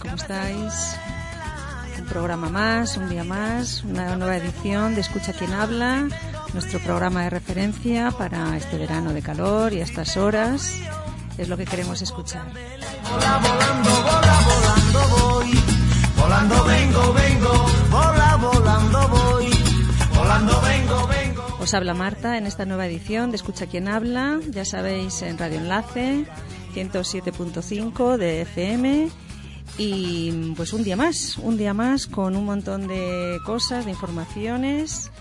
¿Cómo estáis? Un programa más, un día más, una nueva edición de Escucha quien habla, nuestro programa de referencia para este verano de calor y a estas horas. Es lo que queremos escuchar. Hola, volando, vola, volando voy. Volando vengo, vengo, vola, volando voy. Volando vengo, vengo. Os habla Marta en esta nueva edición de Escucha quien habla, ya sabéis, en Radio Enlace 107.5 de FM. Y pues un día más, un día más con un montón de cosas, de informaciones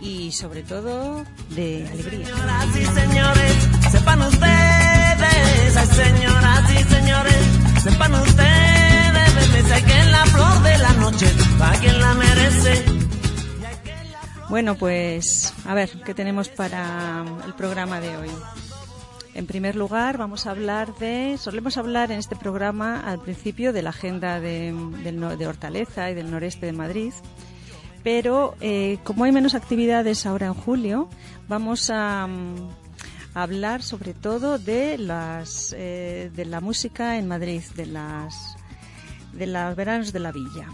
y sobre todo de alegría. Señoras y señores, sepan ustedes, ay, señoras y señores, sepan ustedes, me sé que en la flor de la noche, para quien la merece. Bueno, pues a ver, ¿qué tenemos para el programa de hoy? En primer lugar, vamos a hablar de, solemos hablar en este programa al principio de la agenda de, de Hortaleza y del noreste de Madrid, pero eh, como hay menos actividades ahora en julio, vamos a, mm, hablar sobre todo de las eh, de la música en Madrid, de las de los veranos de la villa.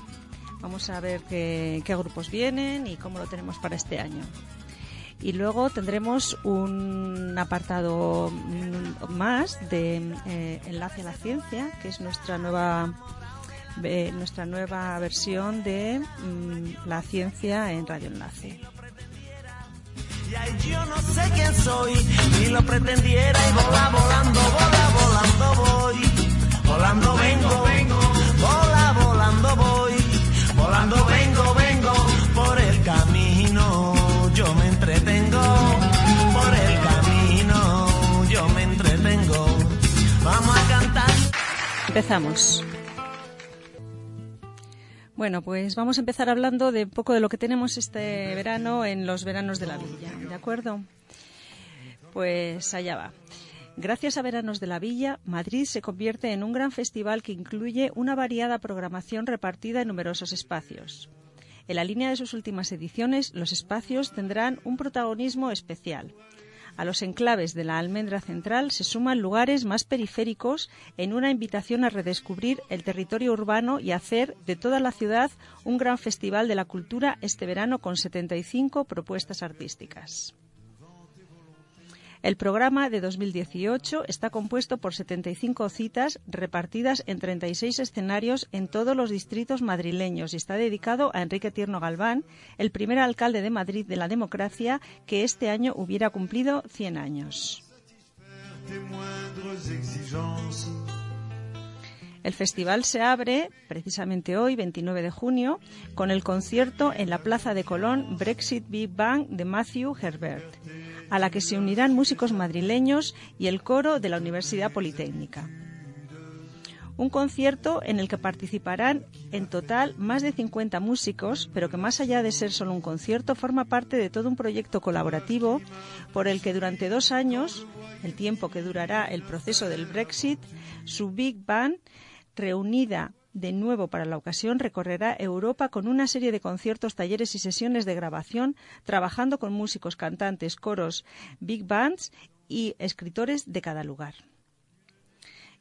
Vamos a ver qué grupos vienen y cómo lo tenemos para este año. Y luego tendremos un apartado más de eh, Enlace a la Ciencia, que es nuestra nueva eh, nuestra nueva versión de mm, la ciencia en Radio Enlace. Yo no sé quién soy, ni lo pretendiera y vola, volando, vola, volando voy. Volando vengo, vengo, vola, volando voy. Volando vengo, vengo, por el camino Empezamos. Bueno, pues vamos a empezar hablando de poco de lo que tenemos este verano en los veranos de la villa, ¿de acuerdo? Pues allá va. Gracias a Veranos de la Villa, Madrid se convierte en un gran festival que incluye una variada programación repartida en numerosos espacios. En la línea de sus últimas ediciones, los espacios tendrán un protagonismo especial. A los enclaves de la almendra central se suman lugares más periféricos en una invitación a redescubrir el territorio urbano y hacer de toda la ciudad un gran festival de la cultura este verano con 75 propuestas artísticas. El programa de 2018 está compuesto por 75 citas repartidas en 36 escenarios en todos los distritos madrileños y está dedicado a Enrique Tierno Galván, el primer alcalde de Madrid de la democracia que este año hubiera cumplido 100 años. El festival se abre precisamente hoy, 29 de junio, con el concierto en la Plaza de Colón Brexit Big Bang de Matthew Herbert, a la que se unirán músicos madrileños y el coro de la Universidad Politécnica. Un concierto en el que participarán en total más de 50 músicos, pero que más allá de ser solo un concierto, forma parte de todo un proyecto colaborativo por el que durante dos años, el tiempo que durará el proceso del Brexit, su Big Band, reunida de nuevo para la ocasión, recorrerá Europa con una serie de conciertos, talleres y sesiones de grabación, trabajando con músicos, cantantes, coros, big bands y escritores de cada lugar.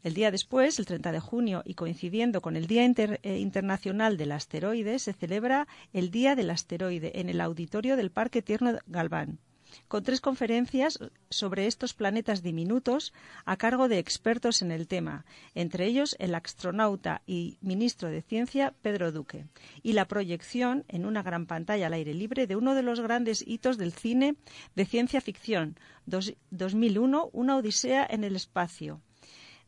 El día después, el 30 de junio, y coincidiendo con el Día eh, Internacional del Asteroide, se celebra el Día del Asteroide en el auditorio del Parque Tierno Galván, con tres conferencias sobre estos planetas diminutos a cargo de expertos en el tema, entre ellos el astronauta y ministro de Ciencia Pedro Duque, y la proyección en una gran pantalla al aire libre de uno de los grandes hitos del cine de ciencia ficción, dos- 2001, Una Odisea en el Espacio,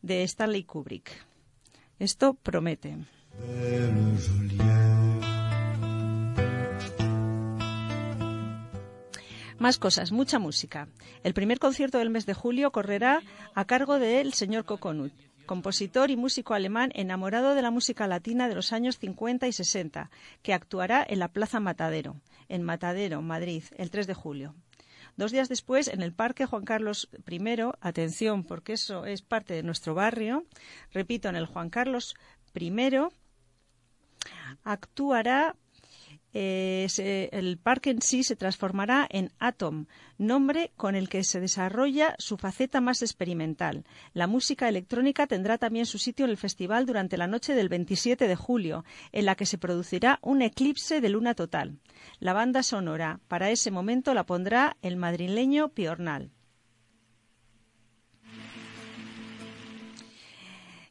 de Stanley Kubrick. Esto promete. Más cosas, mucha música. El primer concierto del mes de julio correrá a cargo del señor Coconut, compositor y músico alemán enamorado de la música latina de los años 50 y 60, que actuará en la Plaza Matadero, en Matadero, Madrid, el 3 de julio. Dos días después, en el Parque Juan Carlos I, atención, porque eso es parte de nuestro barrio, repito, en el Juan Carlos I, actuará eh, se- el parque en sí se transformará en Atom, nombre con el que se desarrolla su faceta más experimental. La música electrónica tendrá también su sitio en el festival durante la noche del 27 de julio, en la que se producirá un eclipse de luna total. La banda sonora para ese momento la pondrá el madrileño Piornal.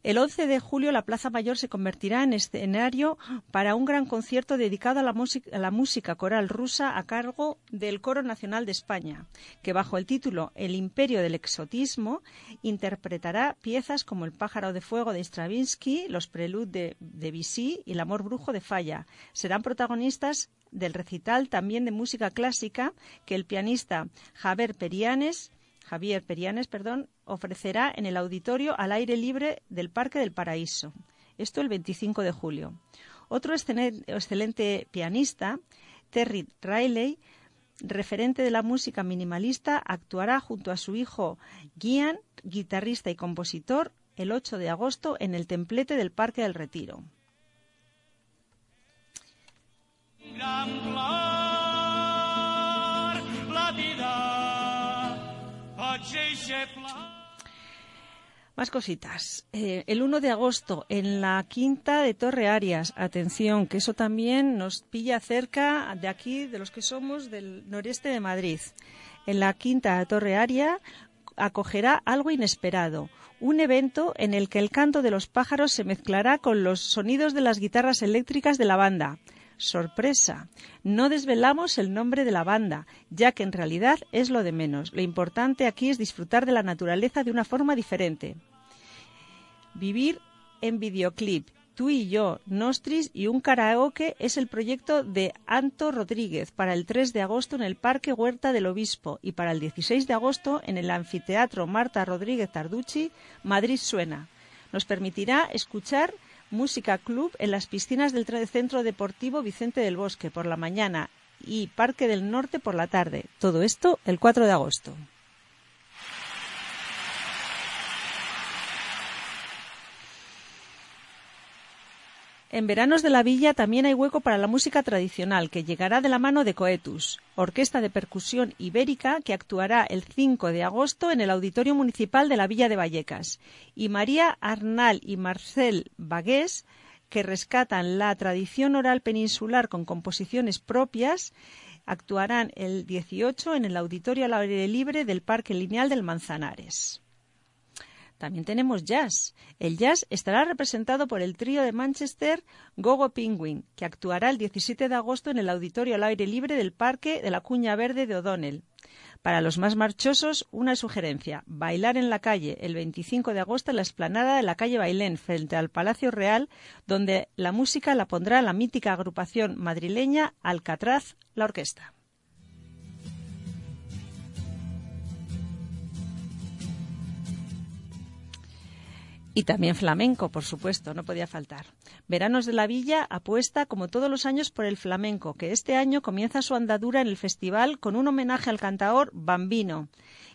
El 11 de julio la Plaza Mayor se convertirá en escenario para un gran concierto dedicado a la, a la música coral rusa a cargo del Coro Nacional de España, que bajo el título El Imperio del Exotismo interpretará piezas como El pájaro de fuego de Stravinsky, Los preludes de Debussy y El amor brujo de Falla. Serán protagonistas del recital también de música clásica que el pianista Javier Perianes Javier Perianes, perdón, ofrecerá en el auditorio al aire libre del Parque del Paraíso. Esto el 25 de julio. Otro excelen- excelente pianista, Terry Riley, referente de la música minimalista, actuará junto a su hijo Gian, guitarrista y compositor, el 8 de agosto en el templete del Parque del Retiro. Más cositas. Eh, el 1 de agosto en la quinta de Torre Arias. Atención, que eso también nos pilla cerca de aquí, de los que somos del noreste de Madrid. En la quinta de Torre Arias acogerá algo inesperado. Un evento en el que el canto de los pájaros se mezclará con los sonidos de las guitarras eléctricas de la banda. Sorpresa. No desvelamos el nombre de la banda, ya que en realidad es lo de menos. Lo importante aquí es disfrutar de la naturaleza de una forma diferente. Vivir en videoclip. Tú y yo, Nostris y un karaoke es el proyecto de Anto Rodríguez para el 3 de agosto en el Parque Huerta del Obispo y para el 16 de agosto en el Anfiteatro Marta Rodríguez Tarducci, Madrid Suena. Nos permitirá escuchar música club en las piscinas del Centro Deportivo Vicente del Bosque por la mañana y Parque del Norte por la tarde. Todo esto el 4 de agosto. En Veranos de la Villa también hay hueco para la música tradicional, que llegará de la mano de Coetus, orquesta de percusión ibérica que actuará el 5 de agosto en el Auditorio Municipal de la Villa de Vallecas, y María Arnal y Marcel Bagués, que rescatan la tradición oral peninsular con composiciones propias, actuarán el 18 en el Auditorio al aire libre del Parque Lineal del Manzanares. También tenemos jazz. El jazz estará representado por el trío de Manchester Gogo Penguin, que actuará el 17 de agosto en el auditorio al aire libre del Parque de la Cuña Verde de O'Donnell. Para los más marchosos, una sugerencia: bailar en la calle el 25 de agosto en la explanada de la calle Bailén, frente al Palacio Real, donde la música la pondrá la mítica agrupación madrileña Alcatraz, la orquesta. Y también flamenco, por supuesto, no podía faltar. Veranos de la Villa apuesta, como todos los años, por el flamenco, que este año comienza su andadura en el festival con un homenaje al cantaor Bambino,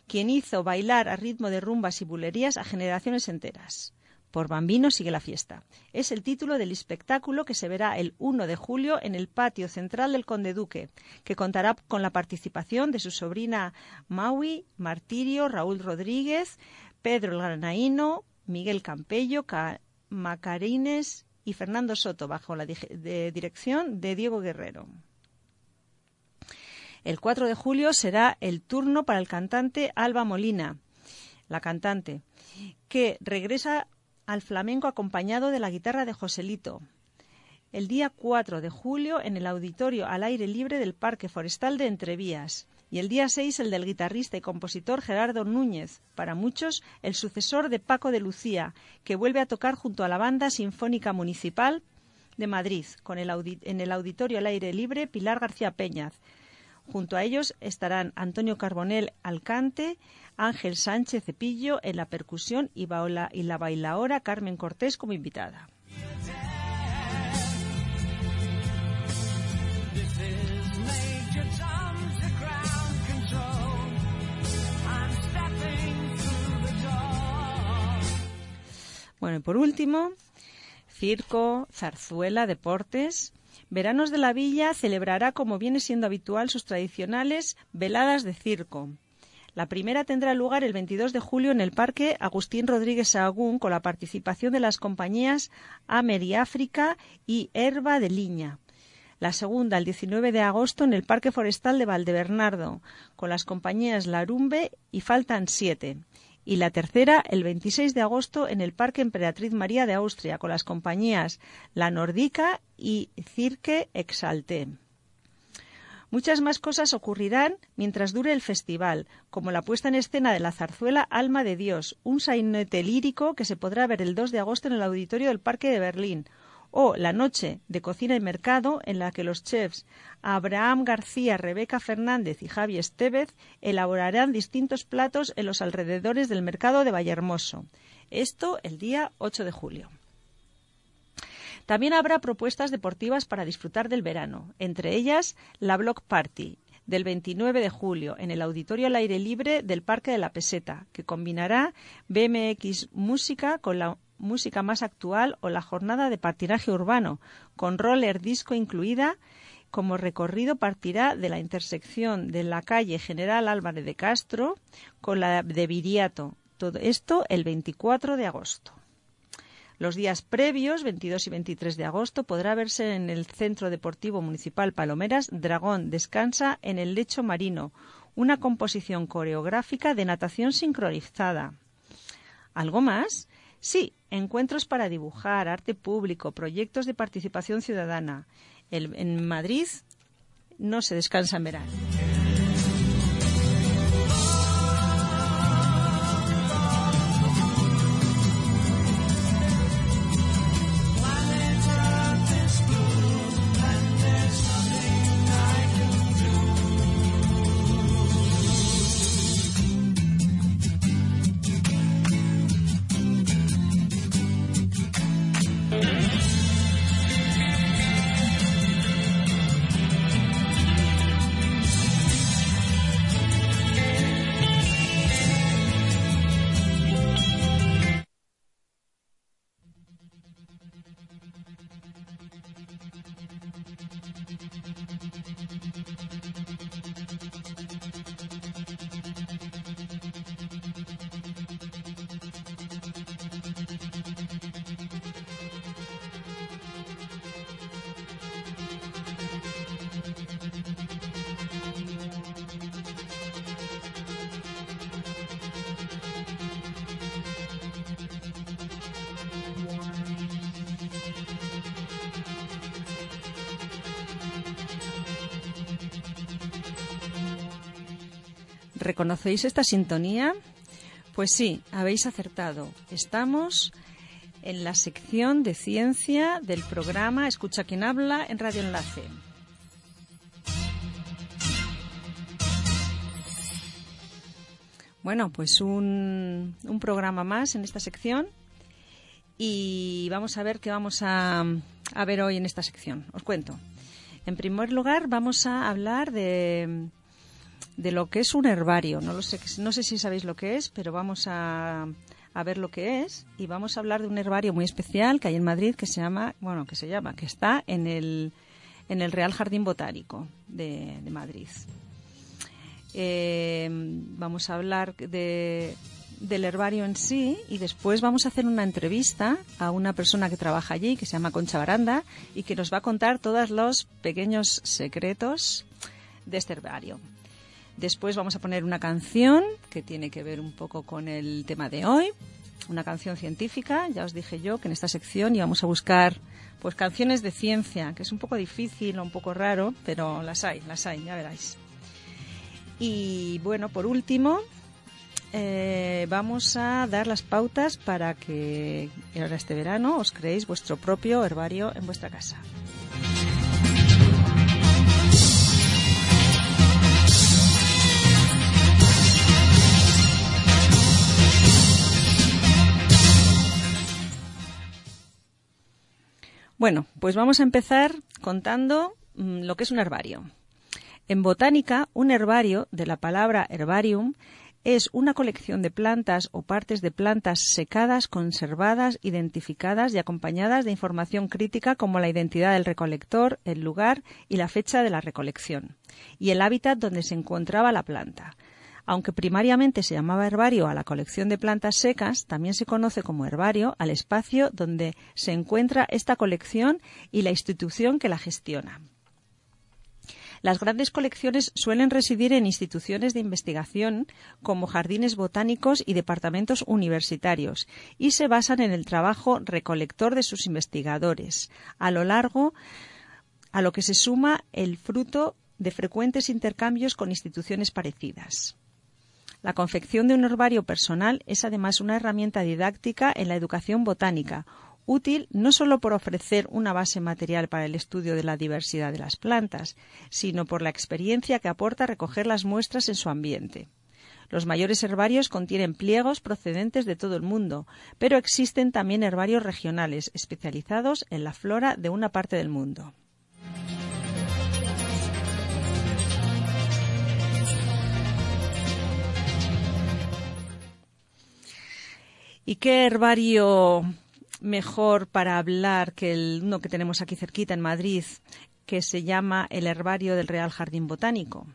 quien hizo bailar a ritmo de rumbas y bulerías a generaciones enteras. Por Bambino sigue la fiesta. Es el título del espectáculo que se verá el 1 de julio en el patio central del Conde Duque, que contará con la participación de su sobrina Maui, Martirio, Raúl Rodríguez, Pedro el Granaíno, Miguel Campello, Ca- Macarines y Fernando Soto, bajo la dirección de Diego Guerrero. El 4 de julio será el turno para el cantante Alba Molina, la cantante, que regresa al flamenco acompañado de la guitarra de Joselito. El día 4 de julio en el auditorio al aire libre del Parque Forestal de Entrevías. Y el día 6 el del guitarrista y compositor Gerardo Núñez, para muchos el sucesor de Paco de Lucía, que vuelve a tocar junto a la Banda Sinfónica Municipal de Madrid, con el en el auditorio al aire libre Pilar García Peñaz. Junto a ellos estarán Antonio Carbonel al cante, Ángel Sánchez Cepillo en la percusión y, y la bailaora Carmen Cortés como invitada. Bueno, y por último, circo, zarzuela, deportes. Veranos de la Villa celebrará, como viene siendo habitual, sus tradicionales veladas de circo. La primera tendrá lugar el 22 de julio en el Parque Agustín Rodríguez Sahagún con la participación de las compañías Amer y África y Herba de Liña. La segunda el 19 de agosto en el Parque Forestal de Valdebernardo con las compañías Larumbe y Faltan 7. Y la tercera el 26 de agosto en el Parque Emperatriz María de Austria con las compañías La Nordica y Cirque Exalté. Muchas más cosas ocurrirán mientras dure el festival, como la puesta en escena de la zarzuela Alma de Dios, un sainete lírico que se podrá ver el 2 de agosto en el auditorio del Parque de Berlín, o la noche de cocina y mercado en la que los chefs Abraham García, Rebeca Fernández y Javi Estevez elaborarán distintos platos en los alrededores del mercado de Vallehermoso. Esto el día 8 de julio. También habrá propuestas deportivas para disfrutar del verano, entre ellas la Block Party del 29 de julio en el Auditorio al Aire Libre del Parque de la Peseta, que combinará BMX música con la música más actual o la jornada de patinaje urbano, con roller disco incluida. Como recorrido partirá de la intersección de la calle General Álvarez de Castro con la de Viriato. Todo esto el 24 de agosto. Los días previos, 22 y 23 de agosto, podrá verse en el Centro Deportivo Municipal Palomeras Dragón Descansa en el lecho marino, una composición coreográfica de natación sincronizada. ¿Algo más? Sí, encuentros para dibujar, arte público, proyectos de participación ciudadana. En Madrid no se descansa en verano. ¿Reconocéis esta sintonía? Pues sí, habéis acertado. Estamos en la sección de ciencia del programa Escucha quien habla en Radio Enlace. Bueno, pues un, programa más en esta sección y vamos a ver qué vamos a ver hoy en esta sección. Os cuento. En primer lugar, vamos a hablar de, de lo que es un herbario. No, lo sé, no sé si sabéis lo que es, pero vamos a, a ver lo que es y vamos a hablar de un herbario muy especial que hay en Madrid que se llama, bueno, que se llama, que está en el, en el Real Jardín Botánico de, de Madrid. Eh, vamos a hablar de, del herbario en sí y después vamos a hacer una entrevista a una persona que trabaja allí, que se llama Concha Baranda, y que nos va a contar todos los pequeños secretos de este herbario. Después vamos a poner una canción que tiene que ver un poco con el tema de hoy, una canción científica. Ya os dije yo que en esta sección íbamos a buscar pues canciones de ciencia, que es un poco difícil o un poco raro, pero las hay, las hay, ya veráis. Y bueno, por último, eh, vamos a dar las pautas para que ahora este verano os creéis vuestro propio herbario en vuestra casa. Bueno, pues vamos a empezar contando mm, lo que es un herbario. En botánica, un herbario, de la palabra herbarium, es una colección de plantas o partes de plantas secadas, conservadas, identificadas y acompañadas de información crítica como la identidad del recolector, el lugar y la fecha de la recolección, y el hábitat donde se encontraba la planta. Aunque primariamente se llamaba herbario a la colección de plantas secas, también se conoce como herbario al espacio donde se encuentra esta colección y la institución que la gestiona. Las grandes colecciones suelen residir en instituciones de investigación como jardines botánicos y departamentos universitarios y se basan en el trabajo recolector de sus investigadores, a lo largo a lo que se suma el fruto de frecuentes intercambios con instituciones parecidas. La confección de un herbario personal es además una herramienta didáctica en la educación botánica, útil no solo por ofrecer una base material para el estudio de la diversidad de las plantas, sino por la experiencia que aporta recoger las muestras en su ambiente. Los mayores herbarios contienen pliegos procedentes de todo el mundo, pero existen también herbarios regionales especializados en la flora de una parte del mundo. ¿Y qué herbario mejor para hablar que el uno que tenemos aquí cerquita en Madrid, que se llama el Herbario del Real Jardín Botánico.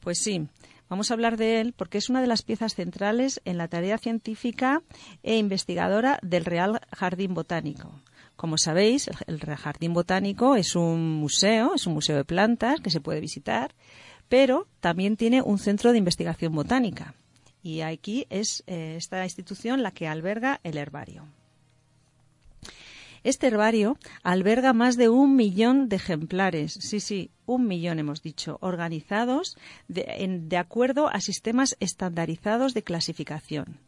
Pues sí, vamos a hablar de él porque es una de las piezas centrales en la tarea científica e investigadora del Real Jardín Botánico. Como sabéis, el Real Jardín Botánico es un museo, es un museo de plantas que se puede visitar, pero también tiene un centro de investigación botánica. Y aquí es eh, esta institución la que alberga el herbario. Este herbario alberga más de un millón de ejemplares, sí, sí, un millón hemos dicho, organizados de, acuerdo a sistemas estandarizados de clasificación.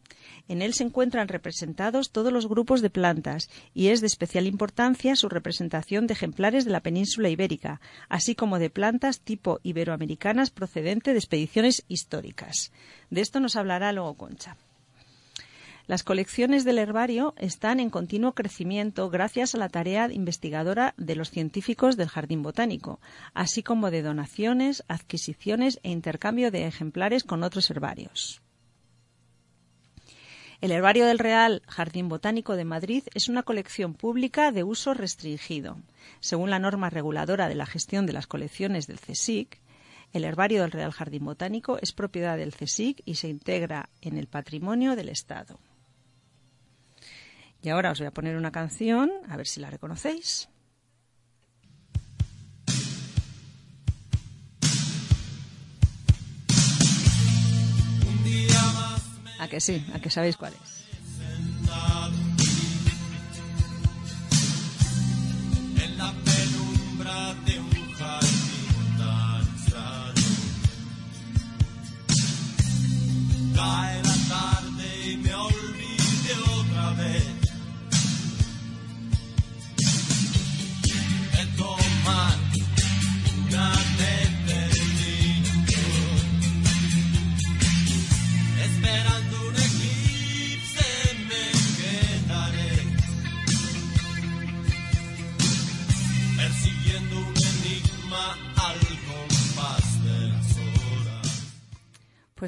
En él se encuentran representados todos los grupos de plantas y es de especial importancia su representación de ejemplares de la península ibérica, así como de plantas tipo iberoamericanas procedente de expediciones históricas. De esto nos hablará luego Concha. Las colecciones del herbario están en continuo crecimiento gracias a la tarea investigadora de los científicos del Jardín Botánico, así como de donaciones, adquisiciones e intercambio de ejemplares con otros herbarios. El herbario del Real Jardín Botánico de Madrid es una colección pública de uso restringido. Según la norma reguladora de la gestión de las colecciones del CSIC, el herbario del Real Jardín Botánico es propiedad del CSIC y se integra en el patrimonio del Estado. Y ahora os voy a poner una canción, a ver si la reconocéis. A que sí, a que sabéis cuál es.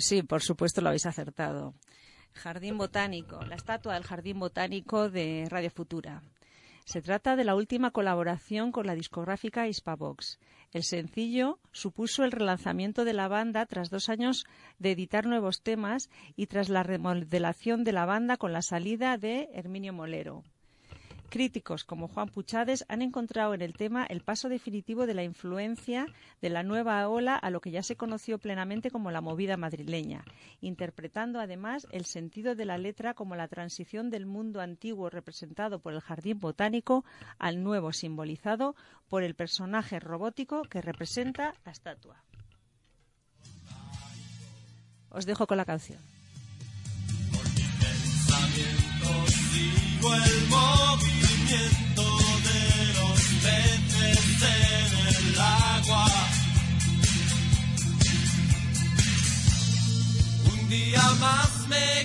Sí, por supuesto lo habéis acertado. Jardín Botánico, la estatua del Jardín Botánico de Radio Futura. Se trata de la última colaboración con la discográfica Hispavox. El sencillo supuso el relanzamiento de la banda tras dos años de editar nuevos temas y tras la remodelación de la banda con la salida de Herminio Molero. Críticos como Juan Puchades han encontrado en el tema el paso definitivo de la influencia de la nueva ola a lo que ya se conoció plenamente como la movida madrileña, interpretando además el sentido de la letra como la transición del mundo antiguo representado por el jardín botánico al nuevo simbolizado por el personaje robótico que representa la estatua. Os dejo con la canción. Movimiento de los peces en el agua. Un día más me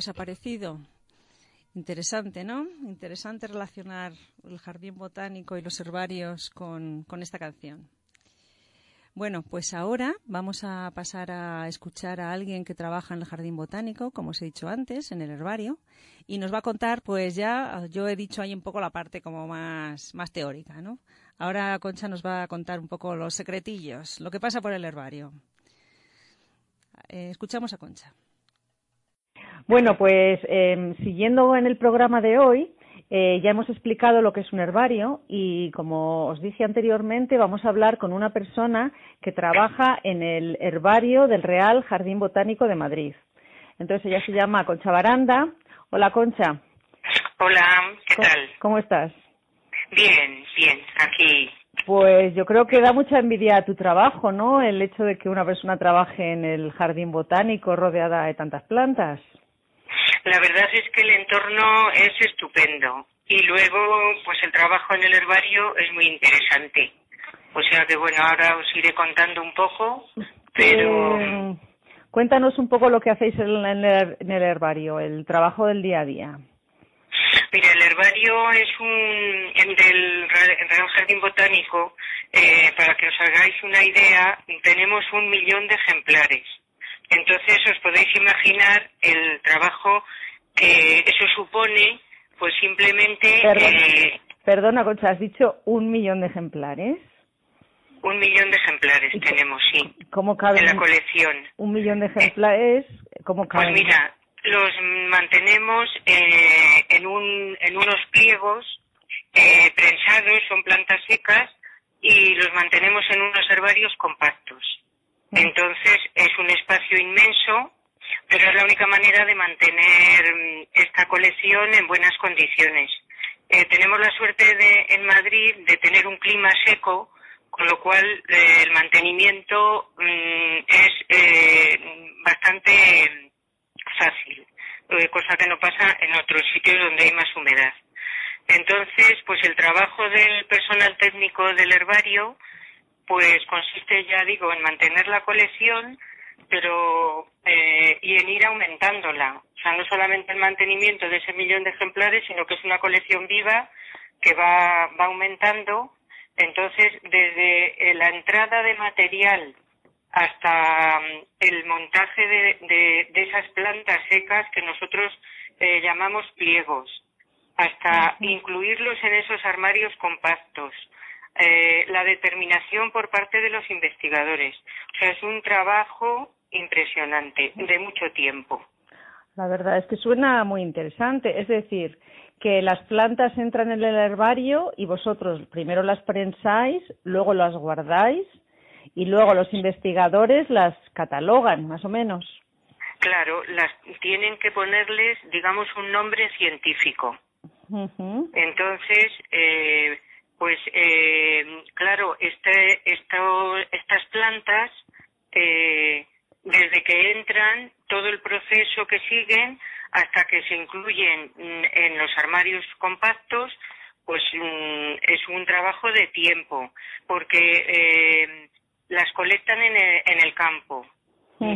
Bueno, ¿qué os ha parecido? Interesante, ¿no? Interesante relacionar el jardín botánico y los herbarios con, con esta canción. Bueno, pues ahora vamos a pasar a escuchar a alguien que trabaja en el jardín botánico, como os he dicho antes, en el herbario, y nos va a contar, pues ya, yo he dicho ahí un poco la parte como más, más teórica, ¿no? Ahora Concha nos va a contar un poco los secretillos, lo que pasa por el herbario. Eh, escuchamos a Concha. Bueno, pues eh, siguiendo en el programa de hoy, eh, ya hemos explicado lo que es un herbario y como os dije anteriormente, vamos a hablar con una persona que trabaja en el herbario del Real Jardín Botánico de Madrid. Entonces ella se llama Concha Baranda. Hola Concha, Hola, ¿qué ¿cómo, tal? cómo estás? Bien, bien, aquí. Pues yo creo que da mucha envidia a tu trabajo, ¿no? El hecho de que una persona trabaje en el jardín botánico rodeada de tantas plantas. La verdad es que el entorno es estupendo y luego, pues el trabajo en el herbario es muy interesante. O sea que bueno, ahora os iré contando un poco, pero Eh, cuéntanos un poco lo que hacéis en el, en el herbario, el trabajo del día a día. mira, el herbario es un el del Re- Real Jardín Botánico. eh, para que os hagáis una idea, tenemos un millón de ejemplares. Entonces os podéis imaginar el trabajo que eso supone, pues simplemente Perdón. eh, Perdona, Concha, has dicho un millón de ejemplares. un millón de ejemplares ¿Y co- tenemos, sí, ¿Cómo caben en la colección. un millón de ejemplares? ¿Cómo Pues caben? mira, los mantenemos eh, en, un, en unos pliegos eh, prensados, son plantas secas, y los mantenemos en unos herbarios compactos. Entonces es un espacio inmenso, pero es la única manera de mantener mm, esta colección en buenas condiciones. Eh, tenemos la suerte de, en Madrid de tener un clima seco, con lo cual eh, el mantenimiento mm, es eh, bastante fácil, eh, cosa que no pasa en otros sitios donde hay más humedad. Entonces, pues el trabajo del personal técnico del herbario, pues consiste, ya digo, en mantener la colección, pero eh, y en ir aumentándola. O sea, no solamente el mantenimiento de ese millón de ejemplares, sino que es una colección viva que va, va aumentando. Entonces, desde eh, la entrada de material hasta mm, el montaje de, de- de esas plantas secas que nosotros eh, llamamos pliegos, hasta incluirlos en esos armarios compactos, eh, la determinación por parte de los investigadores. O sea, es un trabajo impresionante, de mucho tiempo. La verdad es que suena muy interesante. Es decir, que las plantas entran en el herbario y vosotros primero las prensáis, luego las guardáis y luego los investigadores las catalogan, más o menos. Claro, las tienen que ponerles, digamos, un nombre científico. Ujú. Entonces, eh, pues eh, claro, este, esto, estas plantas, eh, desde que entran, todo el proceso que siguen hasta que se incluyen mm, en los armarios compactos, pues mm, es un trabajo de tiempo, porque eh, las colectan en el, en el campo,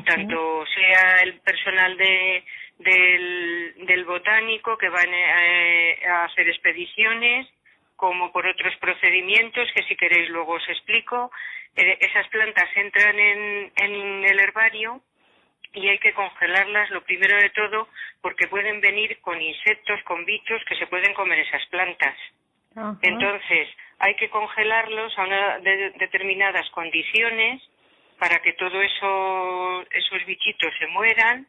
tanto sea el personal de, del, del botánico que van eh, a hacer expediciones, como por otros procedimientos que si queréis luego os explico. Eh, esas plantas entran en, en el herbario y hay que congelarlas lo primero de todo porque pueden venir con insectos, con bichos que se pueden comer esas plantas. Entonces, hay que congelarlos a una de- determinadas condiciones para que todo eso, esos bichitos se mueran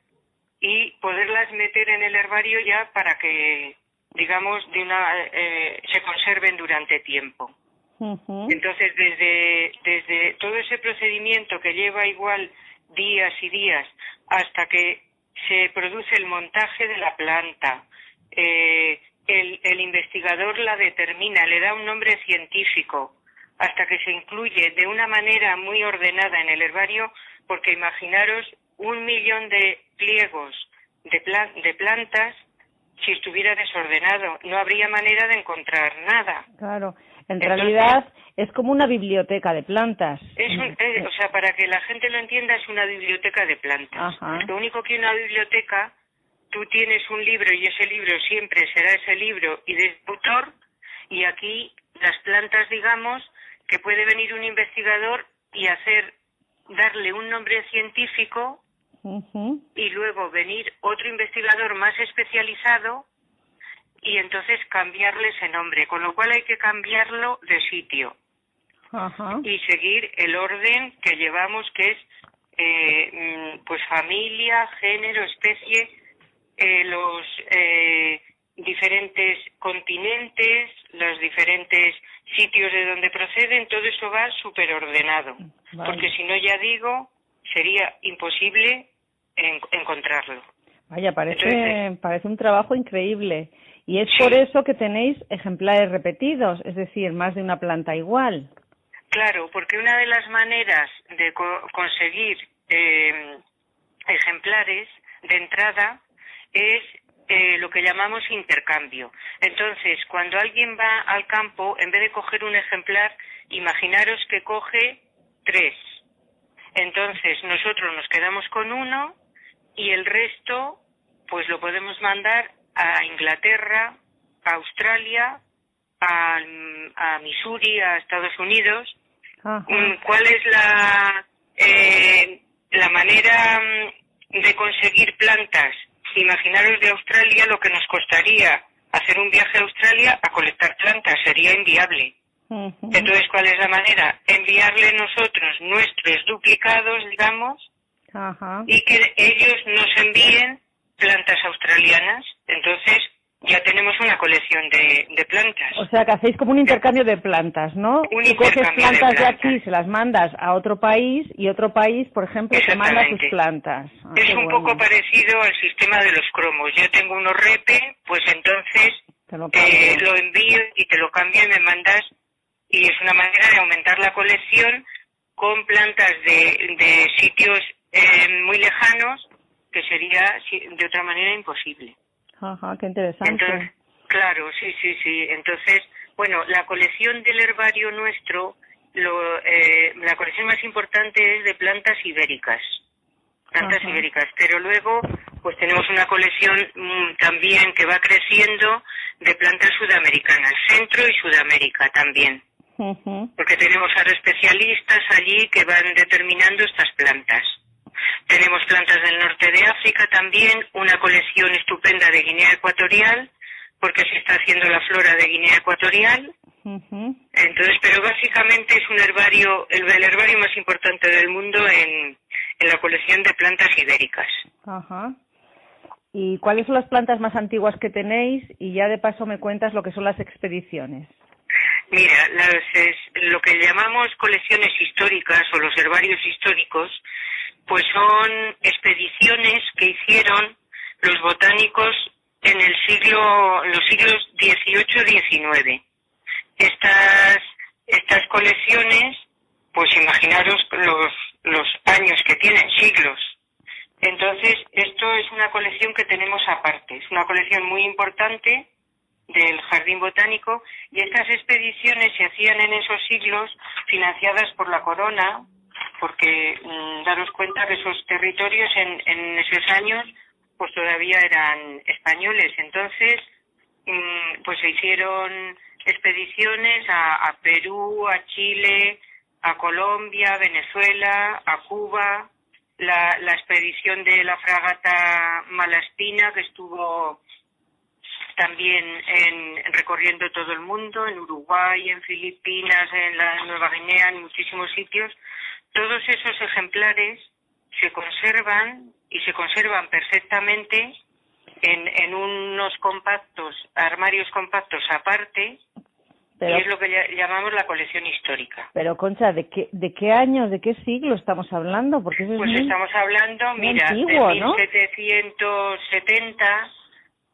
y poderlas meter en el herbario ya para que, digamos, de una, eh, se conserven durante tiempo. Entonces, desde, desde todo ese procedimiento que lleva igual días y días hasta que se produce el montaje de la planta, eh, el, el investigador la determina, le da un nombre científico, hasta que se incluye de una manera muy ordenada en el herbario, porque imaginaros un millón de pliegos de, pla- de plantas si estuviera desordenado, no habría manera de encontrar nada. Claro. En Entonces- realidad es como una biblioteca de plantas. Es un- eh, o sea, para que la gente lo entienda, es una biblioteca de plantas. Ajá. Lo único que una biblioteca, tú tienes un libro y ese libro siempre será ese libro y de autor, y aquí las plantas, digamos, que puede venir un investigador y hacer, darle un nombre científico Y luego venir otro investigador más especializado y entonces cambiarle ese nombre, con lo cual hay que cambiarlo de sitio y seguir el orden que llevamos que es eh, mm, pues familia, género, especie, eh, los eh, diferentes continentes, los diferentes sitios de donde proceden, todo eso va súper ordenado. Vale. Porque si no, ya digo, sería imposible en- encontrarlo. Vaya, parece, Entonces- parece un trabajo increíble. Y es Sí. por eso que tenéis ejemplares repetidos, es decir, más de una planta igual. Claro, porque una de las maneras de co- conseguir eh, ejemplares de entrada es eh, lo que llamamos intercambio. Entonces, cuando alguien va al campo, en vez de coger un ejemplar, imaginaros que coge tres. Entonces, nosotros nos quedamos con uno y el resto, pues lo podemos mandar a Inglaterra, a Australia, a, a Missouri, a Estados Unidos. Ajá. Mm, ¿Cuál es la, eh, la manera mm, de conseguir plantas? Imaginaros de Australia lo que nos costaría hacer un viaje a Australia a colectar plantas, sería inviable. Entonces, ¿cuál es la manera? Enviarle nosotros nuestros duplicados, digamos, Ajá. y que ellos nos envíen plantas australianas. Entonces, ya tenemos una colección de, de plantas. O sea, que hacéis como un intercambio de plantas, ¿no? Un Tú coges de plantas de, aquí, se las mandas a otro país y otro país, por ejemplo, te manda sus plantas. Ah, es un bueno. poco parecido al sistema de los cromos. Yo tengo unos repe, pues entonces Te lo eh, lo envío y te lo cambio y me mandas. Y es una manera de aumentar la colección con plantas de, de sitios eh, muy lejanos que sería de otra manera imposible. Ajá, qué interesante. Entonces, claro, sí, sí, sí. Entonces, bueno, la colección del herbario nuestro, lo, eh, la colección más importante es de plantas ibéricas. Plantas Ajá. ibéricas. Pero luego, pues tenemos una colección mm, también que va creciendo de plantas sudamericanas, Centro y Sudamérica también. Porque tenemos ahora especialistas allí que van determinando estas plantas. Tenemos plantas del norte de África también, una colección estupenda de Guinea Ecuatorial, porque se está haciendo la flora de Guinea Ecuatorial. Entonces, pero básicamente es un herbario, el, el herbario más importante del mundo en, en la colección de plantas ibéricas. Ajá. ¿Y cuáles son las plantas más antiguas que tenéis? Y ya de paso me cuentas lo que son las expediciones. Mira, las, es- lo que llamamos colecciones históricas o los herbarios históricos, pues son expediciones que hicieron los botánicos en el siglo, los siglos XVIII-XIX. Estas, estas colecciones, pues imaginaros los, los años que tienen, siglos. Entonces, esto es una colección que tenemos aparte, es una colección muy importante del Jardín Botánico y estas expediciones se hacían en esos siglos financiadas por la corona porque mm, daros cuenta que esos territorios en, en esos años pues todavía eran españoles entonces mm, pues se hicieron expediciones a, a Perú, a Chile, a Colombia, Venezuela, a Cuba, la, la expedición de la fragata Malaspina que estuvo también en, recorriendo todo el mundo, en Uruguay, en Filipinas, en la Nueva Guinea, en muchísimos sitios. Todos esos ejemplares se conservan y se conservan perfectamente en, en unos compactos, armarios compactos aparte, Pero, y es lo que lla- llamamos la colección histórica. pero Concha, ¿de qué, ¿de qué años, de qué siglo estamos hablando? Porque eso es Pues muy- estamos hablando, muy mira, antiguo, de ¿no? 1770,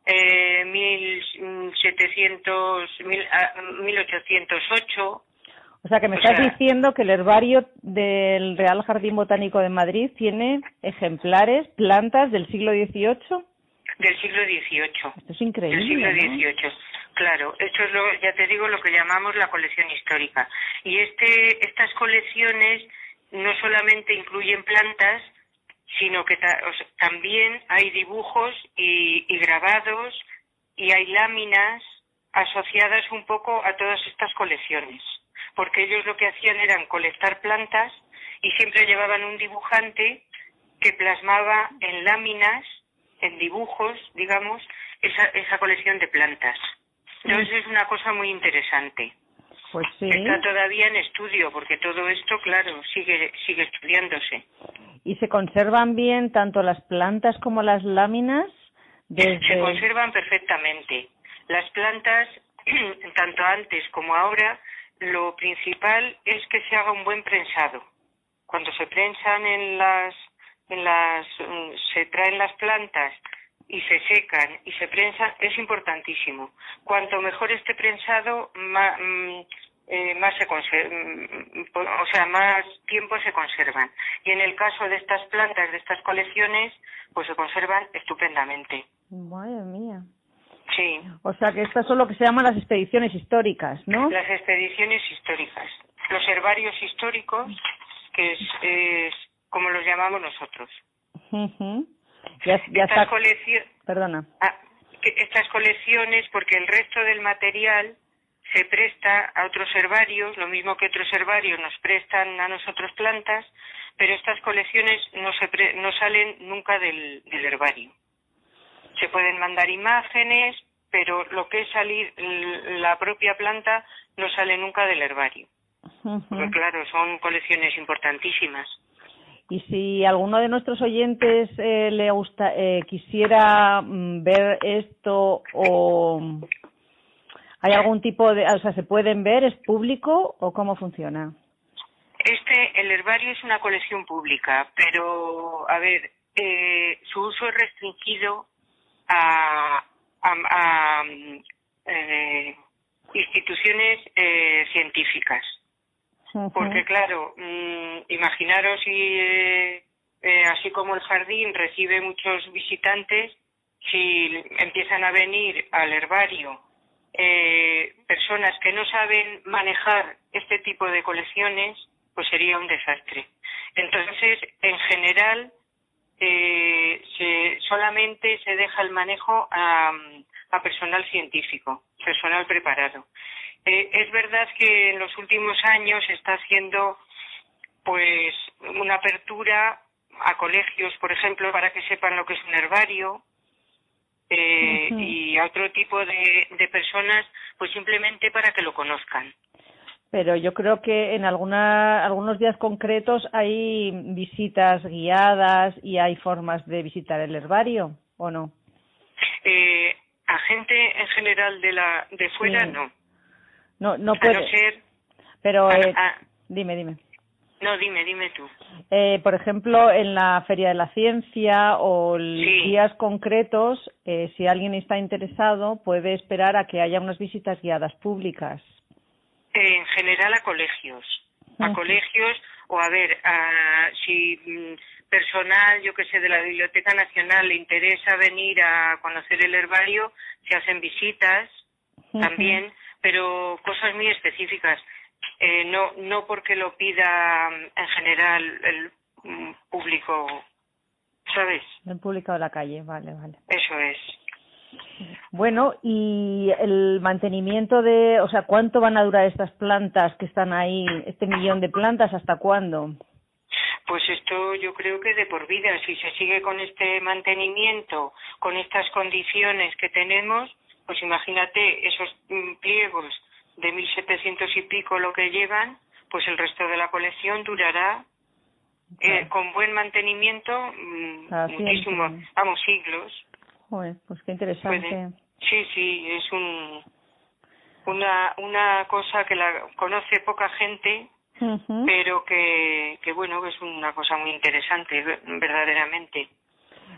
eh, 1700, mil- ah, 1808. O sea, que me estás diciendo que el herbario del Real Jardín Botánico de Madrid tiene ejemplares, plantas del siglo XVIII. del siglo XVIII. Esto es Del siglo increíble, ¿no? XVIII. Claro, esto es lo, ya te digo, lo que llamamos la colección histórica. Y este, estas colecciones no solamente incluyen plantas, sino que ta- o sea, también hay dibujos y, y grabados y hay láminas asociadas un poco a todas estas colecciones. Porque ellos lo que hacían eran colectar plantas y siempre llevaban un dibujante que plasmaba en láminas, en dibujos, digamos, esa, esa colección de plantas. Entonces es una cosa muy interesante. Pues sí. Está todavía en estudio, porque todo esto, claro, sigue, sigue estudiándose. ¿Y se conservan bien tanto las plantas como las láminas? Desde... Se conservan perfectamente. Las plantas, tanto antes como ahora, lo principal es que se haga un buen prensado. Cuando se prensan en las, en las, mm, se traen las plantas y se secan y se prensan, es importantísimo. Cuanto mejor esté prensado, más, más se mm, o más tiempo se conservan. Y en el caso de estas plantas, de estas colecciones, pues se conservan estupendamente. Madre mía. Sí, O sea, que estas son lo que se llaman las expediciones históricas, ¿no? las expediciones históricas, los herbarios históricos, que es, es como los llamamos nosotros. Ujú. Ya, ya Estas, está. Perdona. ah, que- estas colecciones, porque el resto del material se presta a otros herbarios, lo mismo que otros herbarios nos prestan a nosotros plantas, pero estas colecciones no, se pre- no salen nunca del, del herbario. Se pueden mandar imágenes, pero lo que es salir la propia planta no sale nunca del herbario. Claro, son colecciones importantísimas. Y si alguno de nuestros oyentes eh, le gusta, eh, quisiera mm, ver esto o hay algún tipo de, o sea, se pueden ver, es público o cómo funciona. Este, el herbario es una colección pública, pero, a ver, eh, su uso es restringido a, a, a, eh, instituciones eh, científicas. Porque, claro, mm, imaginaros si, eh, eh, así como el jardín recibe muchos visitantes, si empiezan a venir al herbario eh, personas que no saben manejar este tipo de colecciones, pues sería un desastre. Entonces, en general, eh, se, solamente se deja el manejo a, a personal científico, personal preparado. Eh, es verdad que en los últimos años se está haciendo pues una apertura a colegios, por ejemplo, para que sepan lo que es un herbario eh, y a otro tipo de, de personas, pues simplemente para que lo conozcan. Pero yo creo que en alguna, algunos días concretos hay visitas guiadas y hay formas de visitar el herbario, ¿o no? Eh, a gente en general de la de fuera Sí. no. No, no A puede. no ser. Pero, a- eh, a- dime, dime. no, dime, dime tú. Eh, por ejemplo, en la Feria de la Ciencia o Sí. días concretos, eh, si alguien está interesado, puede esperar a que haya unas visitas guiadas públicas. En general a colegios. A colegios o a ver, a, si mm, personal, yo que sé, de la Biblioteca Nacional le interesa venir a conocer el herbario, se hacen visitas también, pero cosas muy específicas. Eh, no, no porque lo pida mm, en general el mm, público, ¿sabes? El público de la calle, vale, vale. Eso es. Bueno, y el mantenimiento de, o sea, ¿cuánto van a durar estas plantas que están ahí, este millón de plantas, hasta cuándo? Pues esto yo creo que de por vida, si se sigue con este mantenimiento, con estas condiciones que tenemos, pues imagínate esos mm, pliegos de 1700 y pico lo que llevan, pues el resto de la colección durará eh, con buen mantenimiento mm, muchísimo, vamos, siglos. Joder, pues qué interesante. Puede. Sí, sí, es un, una, una cosa que la conoce poca gente, pero que, que bueno, es una cosa muy interesante, ver- verdaderamente.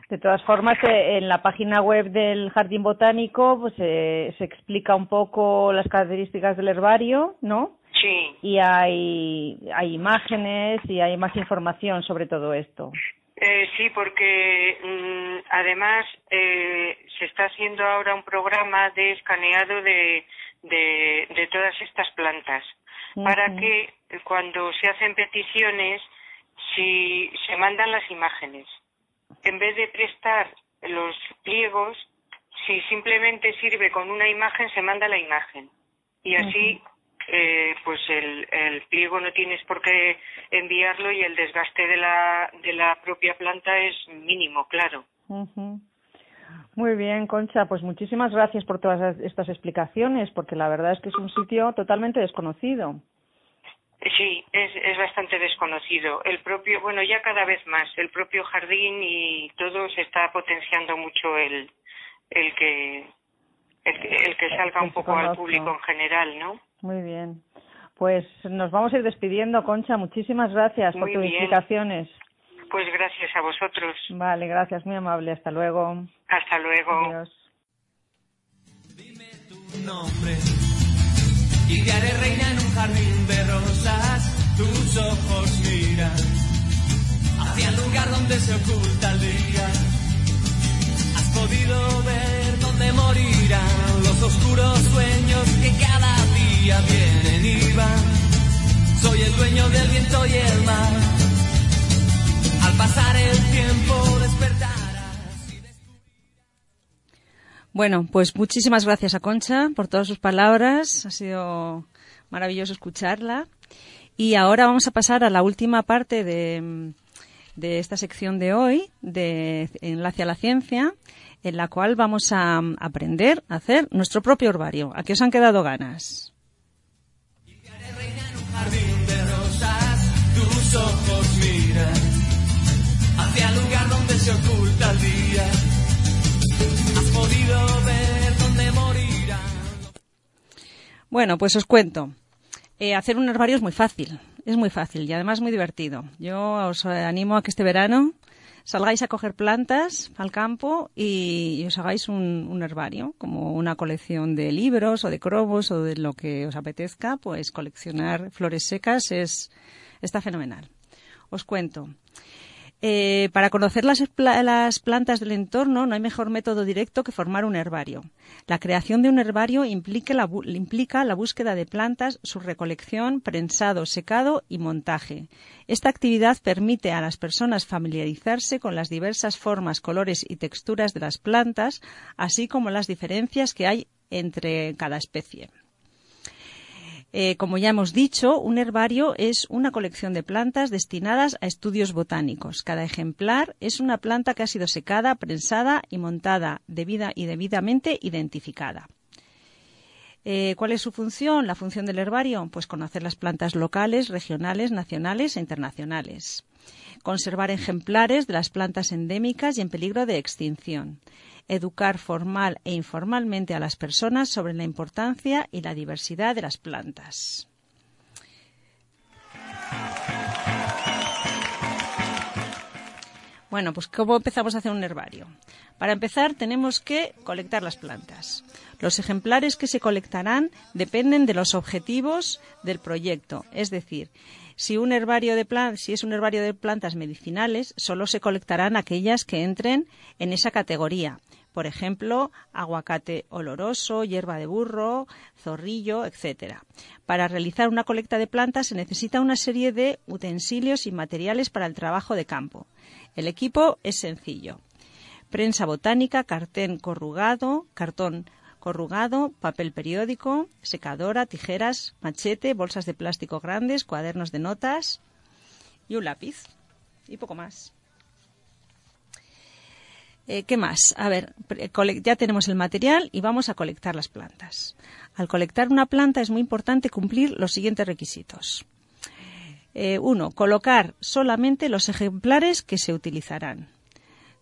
De todas formas, eh, en la página web del Jardín Botánico pues, eh, se explica un poco las características del herbario, ¿no? Sí, Y hay, hay imágenes y hay más información sobre todo esto. Eh, sí, porque mm, además eh, se está haciendo ahora un programa de escaneado de, de, de todas estas plantas para que cuando se hacen peticiones, si se mandan las imágenes, en vez de prestar los pliegos, si simplemente sirve con una imagen, se manda la imagen. Y así, eh, pues el, el pliego no tienes por qué enviarlo y el desgaste de la, de la propia planta es mínimo, claro. Ujú. Muy bien, Concha, pues muchísimas gracias por todas estas explicaciones, porque la verdad es que es un sitio totalmente desconocido. Sí, es, es bastante desconocido. El propio, bueno, ya cada vez más, el propio jardín y todo se está potenciando mucho el, el que, el que, el que salga un poco al público en general, ¿no? Muy bien. Pues nos vamos a ir despidiendo, Concha. Muchísimas gracias por Muy tus bien. explicaciones. Pues gracias a vosotros. Vale, gracias, muy amable. Hasta luego. Hasta luego. Adiós. nombre y te haré reina en un jardín de rosas. Tus ojos miran hacia el lugar donde se oculta el día. Has podido ver dónde morirán los oscuros sueños que cada vienen y van. Soy el dueño del viento y el mar. Al pasar el tiempo despertarás. Bueno, pues muchísimas gracias a Concha por todas sus palabras. Ha sido maravilloso escucharla. Y ahora vamos a pasar a la última parte de, de esta sección de hoy, de Enlace a la Ciencia, en la cual vamos a aprender a hacer nuestro propio herbario. ¿A qué os han quedado ganas? Jardín de rosas, tus ojos miran hacia el lugar donde se oculta el día. Has podido ver dónde morirán. Bueno, pues os cuento. Eh, hacer un herbario es muy fácil, es muy fácil y además muy divertido. Yo os eh, animo a que este verano salgáis a coger plantas al campo y, os hagáis un, un herbario, como una colección de libros o de cromos o de lo que os apetezca, pues coleccionar flores secas es, está fenomenal. Os cuento. Eh, para conocer las, pla- las plantas del entorno no hay mejor método directo que formar un herbario. La creación de un herbario implica la búsqueda de plantas, su recolección, prensado, secado y montaje. Esta actividad permite a las personas familiarizarse con las diversas formas, colores y texturas de las plantas, así como las diferencias que hay entre cada especie. Eh, como ya hemos dicho, un herbario es una colección de plantas destinadas a estudios botánicos. Cada ejemplar es una planta que ha sido secada, prensada y montada debida y debidamente identificada. Eh, ¿Cuál es su función? La función del herbario, pues conocer las plantas locales, regionales, nacionales e internacionales. Conservar ejemplares de las plantas endémicas y en peligro de extinción. Educar formal e informalmente a las personas sobre la importancia y la diversidad de las plantas. Bueno, pues ¿cómo empezamos a hacer un herbario? Para empezar, tenemos que colectar las plantas. Los ejemplares que se colectarán dependen de los objetivos del proyecto, es decir, si, es un herbario de plantas medicinales, solo se colectarán aquellas que entren en esa categoría. Por ejemplo, aguacate oloroso, hierba de burro, zorrillo, etcétera. Para realizar una colecta de plantas se necesita una serie de utensilios y materiales para el trabajo de campo. El equipo es sencillo. Prensa botánica, cartón corrugado, cartón corrugado, papel periódico, secadora, tijeras, machete, bolsas de plástico grandes, cuadernos de notas y un lápiz. Y poco más. Eh, ¿Qué más? A ver, ya tenemos el material y vamos a colectar las plantas. Al colectar una planta es muy importante cumplir los siguientes requisitos. Eh, uno, colocar solamente los ejemplares que se utilizarán.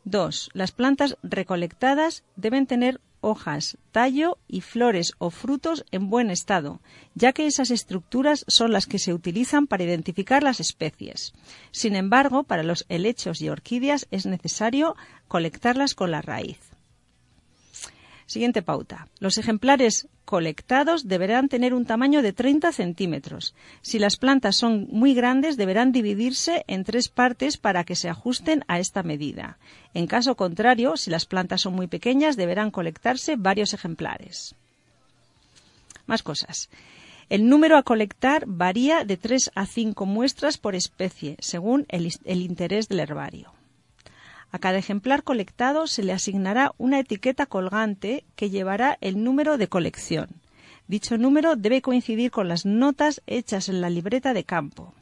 Dos, las plantas recolectadas deben tener hojas, tallo y flores o frutos en buen estado, ya que esas estructuras son las que se utilizan para identificar las especies. Sin embargo, para los helechos y orquídeas es necesario colectarlas con la raíz. Siguiente pauta. Los ejemplares colectados deberán tener un tamaño de 30 centímetros. Si las plantas son muy grandes, deberán dividirse en tres partes para que se ajusten a esta medida. En caso contrario, si las plantas son muy pequeñas, deberán colectarse varios ejemplares. Más cosas. El número a colectar varía de 3 a 5 muestras por especie, según el, el interés del herbario. A cada ejemplar colectado se le asignará una etiqueta colgante que llevará el número de colección. Dicho número debe coincidir con las notas hechas en la libreta de campo.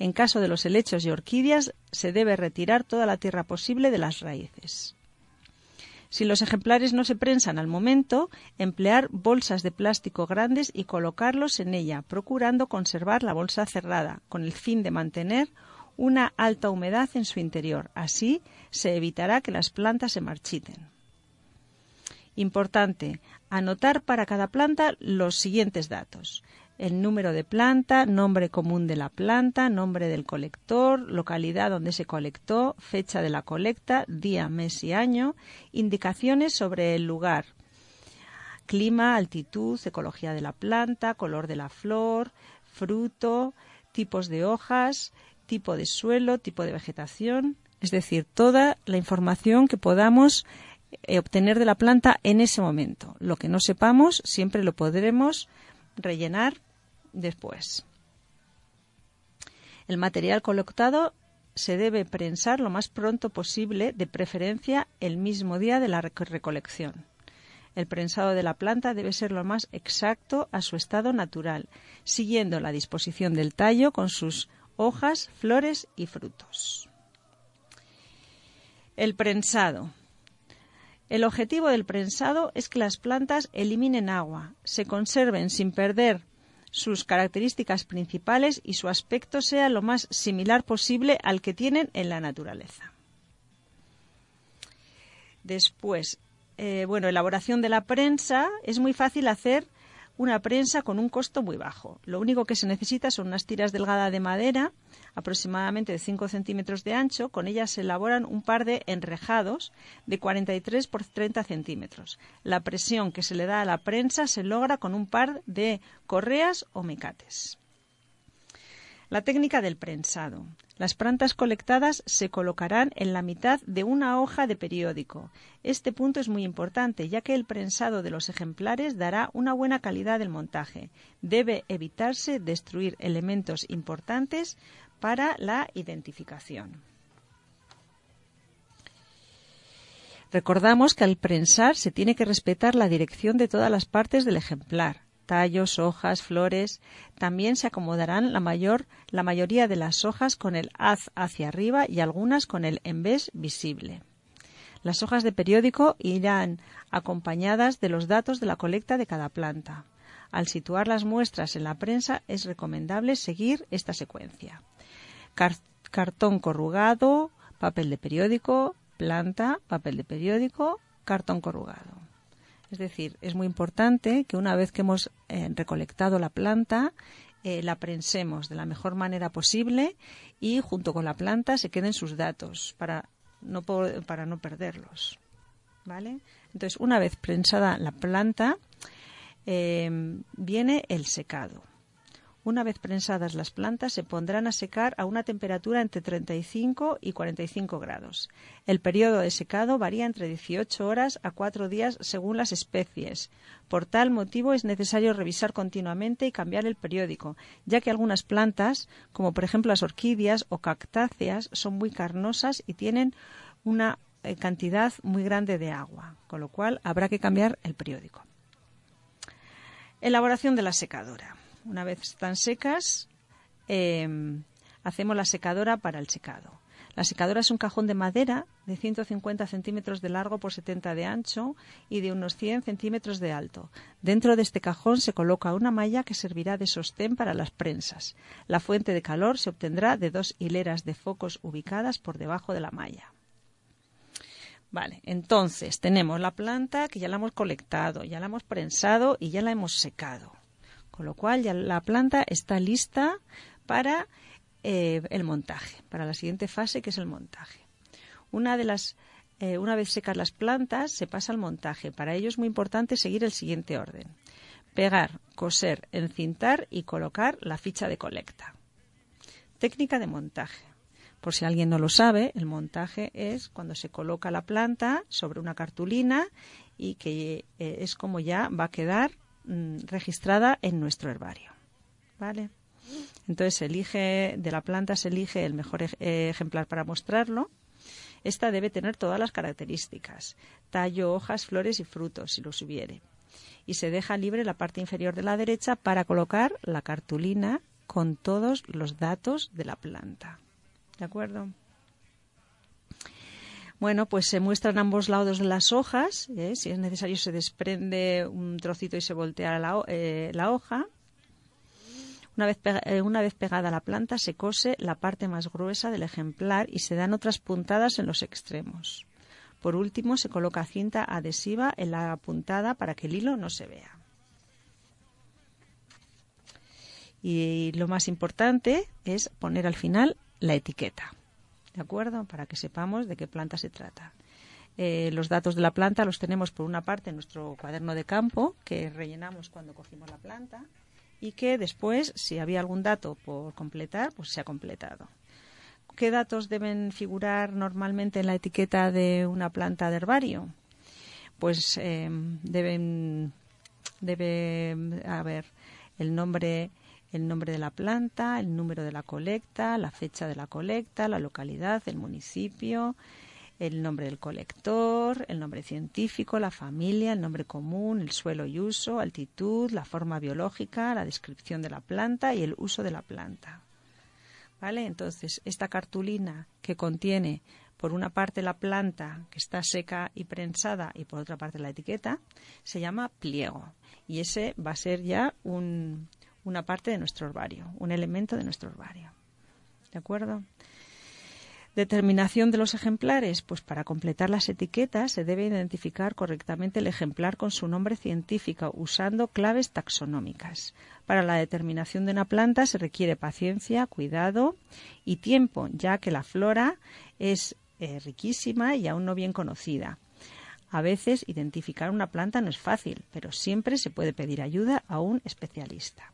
En caso de los helechos y orquídeas, se debe retirar toda la tierra posible de las raíces. Si los ejemplares no se prensan al momento, emplear bolsas de plástico grandes y colocarlos en ella, procurando conservar la bolsa cerrada, con el fin de mantener una alta humedad en su interior. Así se evitará que las plantas se marchiten. Importante, anotar para cada planta los siguientes datos. El número de planta, nombre común de la planta, nombre del colector, localidad donde se colectó, fecha de la colecta, día, mes y año, indicaciones sobre el lugar, clima, altitud, ecología de la planta, color de la flor, fruto, tipos de hojas, tipo de suelo, tipo de vegetación, es decir, toda la información que podamos eh, obtener de la planta en ese momento. Lo que no sepamos siempre lo podremos rellenar después. El material colectado se debe prensar lo más pronto posible, de preferencia el mismo día de la reco- recolección. El prensado de la planta debe ser lo más exacto a su estado natural, siguiendo la disposición del tallo con sus hojas, flores y frutos. El prensado. El objetivo del prensado es que las plantas eliminen agua, se conserven sin perder sus características principales y su aspecto sea lo más similar posible al que tienen en la naturaleza. Después, eh, bueno, elaboración de la prensa. Es muy fácil hacer una prensa con un costo muy bajo. Lo único que se necesita son unas tiras delgadas de madera, aproximadamente de 5 centímetros de ancho. Con ellas se elaboran un par de enrejados de 43 por 30 centímetros. La presión que se le da a la prensa se logra con un par de correas o mecates. La técnica del prensado. Las plantas colectadas se colocarán en la mitad de una hoja de periódico. Este punto es muy importante, ya que el prensado de los ejemplares dará una buena calidad del montaje. Debe evitarse destruir elementos importantes para la identificación. Recordamos que al prensar se tiene que respetar la dirección de todas las partes del ejemplar tallos, hojas, flores. También se acomodarán la, mayor, la mayoría de las hojas con el haz hacia arriba y algunas con el embés visible. Las hojas de periódico irán acompañadas de los datos de la colecta de cada planta. Al situar las muestras en la prensa es recomendable seguir esta secuencia. Car cartón corrugado, papel de periódico, planta, papel de periódico, cartón corrugado. Es decir, es muy importante que una vez que hemos eh, recolectado la planta, eh, la prensemos de la mejor manera posible y junto con la planta se queden sus datos para no, para no perderlos. ¿Vale? Entonces, una vez prensada la planta, eh, viene el secado. Una vez prensadas las plantas se pondrán a secar a una temperatura entre 35 y 45 grados. El periodo de secado varía entre 18 horas a 4 días según las especies. Por tal motivo es necesario revisar continuamente y cambiar el periódico, ya que algunas plantas, como por ejemplo las orquídeas o cactáceas, son muy carnosas y tienen una eh, cantidad muy grande de agua, con lo cual habrá que cambiar el periódico. Elaboración de la secadora. Una vez están secas, eh, hacemos la secadora para el secado. La secadora es un cajón de madera de 150 centímetros de largo por 70 de ancho y de unos 100 centímetros de alto. Dentro de este cajón se coloca una malla que servirá de sostén para las prensas. La fuente de calor se obtendrá de dos hileras de focos ubicadas por debajo de la malla. Vale, entonces tenemos la planta que ya la hemos colectado, ya la hemos prensado y ya la hemos secado. Con lo cual ya la planta está lista para eh, el montaje, para la siguiente fase que es el montaje. Una de las eh, una vez secas las plantas se pasa al montaje. Para ello es muy importante seguir el siguiente orden: pegar, coser, encintar y colocar la ficha de colecta. Técnica de montaje. Por si alguien no lo sabe, el montaje es cuando se coloca la planta sobre una cartulina y que eh, es como ya va a quedar mm, registrada en nuestro herbario. ¿Vale? Entonces se elige, de la planta se elige el mejor ej- eh, ejemplar para mostrarlo. Esta debe tener todas las características, tallo, hojas, flores y frutos, si los hubiere. Y se deja libre la parte inferior de la derecha para colocar la cartulina con todos los datos de la planta. ¿De acuerdo? Bueno, pues se muestran ambos lados de las hojas. ¿eh? Si es necesario, se desprende un trocito y se voltea la, eh, hoja. Una vez, eh, una vez pegada la planta, se cose la parte más gruesa del ejemplar y se dan otras puntadas en los extremos. Por último, se coloca cinta adhesiva en la puntada para que el hilo no se vea. Y lo más importante es poner al final la etiqueta, ¿de acuerdo? Para que sepamos de qué planta se trata. Eh, los datos de la planta los tenemos por una parte en nuestro cuaderno de campo que rellenamos cuando cogimos la planta y que después, si había algún dato por completar, pues se ha completado. ¿Qué datos deben figurar normalmente en la etiqueta de una planta de herbario? Pues eh, deben debe haber el nombre el nombre de la planta, el número de la colecta, la fecha de la colecta, la localidad, el municipio, el nombre del colector, el nombre científico, la familia, el nombre común, el suelo y uso, altitud, la forma biológica, la descripción de la planta y el uso de la planta. ¿Vale? Entonces, esta cartulina que contiene por una parte la planta que está seca y prensada y por otra parte la etiqueta, se llama pliego. Y ese va a ser ya un, una parte de nuestro herbario, un elemento de nuestro herbario. ¿De acuerdo? Determinación de los ejemplares. Pues para completar las etiquetas se debe identificar correctamente el ejemplar con su nombre científico usando claves taxonómicas. Para la determinación de una planta se requiere paciencia, cuidado y tiempo, ya que la flora es eh, riquísima y aún no bien conocida. A veces identificar una planta no es fácil, pero siempre se puede pedir ayuda a un especialista.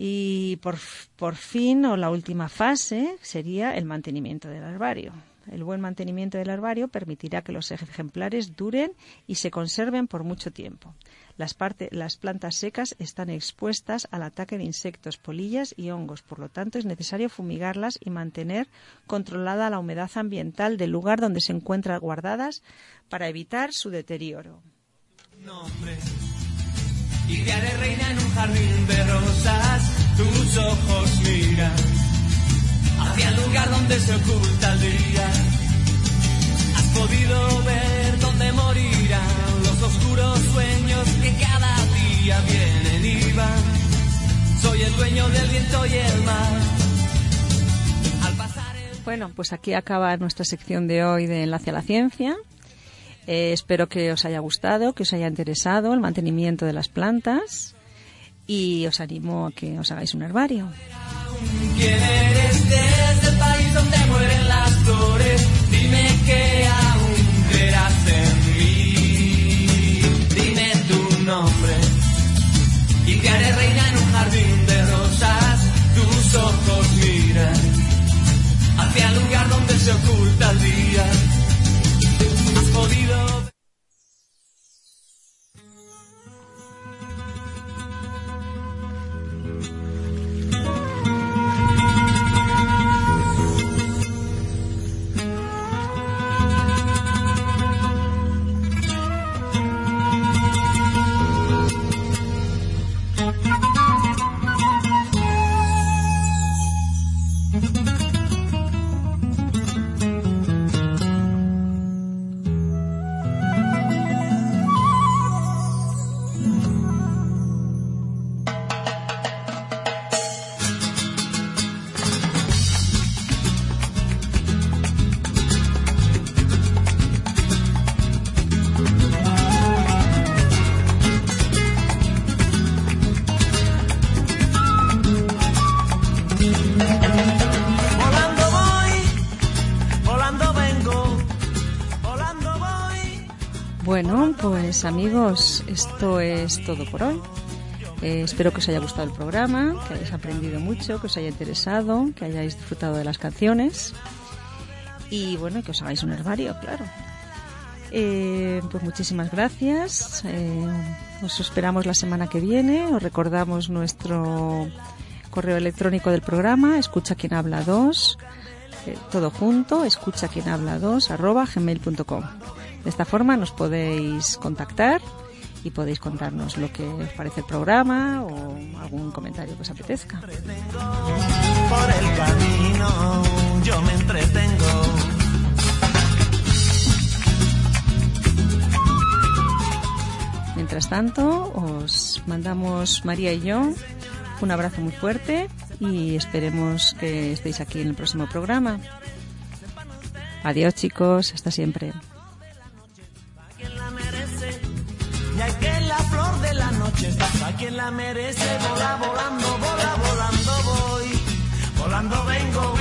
Y por, por fin, o la última fase, sería el mantenimiento del herbario. El buen mantenimiento del herbario permitirá que los ejemplares duren y se conserven por mucho tiempo. Las, parte- las plantas secas están expuestas al ataque de insectos, polillas y hongos, por lo tanto es necesario fumigarlas y mantener controlada la humedad ambiental del lugar donde se encuentran guardadas para evitar su deterioro. nombre. Y te haré reina en un jardín de rosas, tus ojos miran hacia el lugar donde se oculta el día. Has podido ver dónde morirán los oscuros sueños que cada día vienen y van. Soy el dueño del viento y el mar. Al pasar el Bueno, pues aquí acaba nuestra sección de hoy de Enlace a la Ciencia. Eh, espero que os haya gustado, que os haya interesado el mantenimiento de las plantas y os animo a que os hagáis un herbario. ¿Quién eres desde el país donde mueren las flores? Dime que aún creerás en mí. Dime tu nombre y te haré reina en un jardín de rosas. Tus ojos miran hacia el lugar donde se oculta el día. Pues amigos, esto es todo por hoy. Eh, espero que os haya gustado el programa, que hayáis aprendido mucho, que os haya interesado, que hayáis disfrutado de las canciones y bueno, que os hagáis un herbario, claro. Eh, pues muchísimas gracias. Eh, os esperamos la semana que viene. Os recordamos nuestro correo electrónico del programa, escucha quien habla 2, eh, todo junto, escucha quien habla 2, arroba gmail.com. De esta forma nos podéis contactar y podéis contarnos lo que os parece el programa o algún comentario que os apetezca. Por el camino yo me entretengo. Mientras tanto, os mandamos María y yo un abrazo muy fuerte y esperemos que estéis aquí en el próximo programa. Adiós chicos, hasta siempre. Y que la flor de la noche pasa quien la merece. Vola volando, vola volando voy. Volando vengo,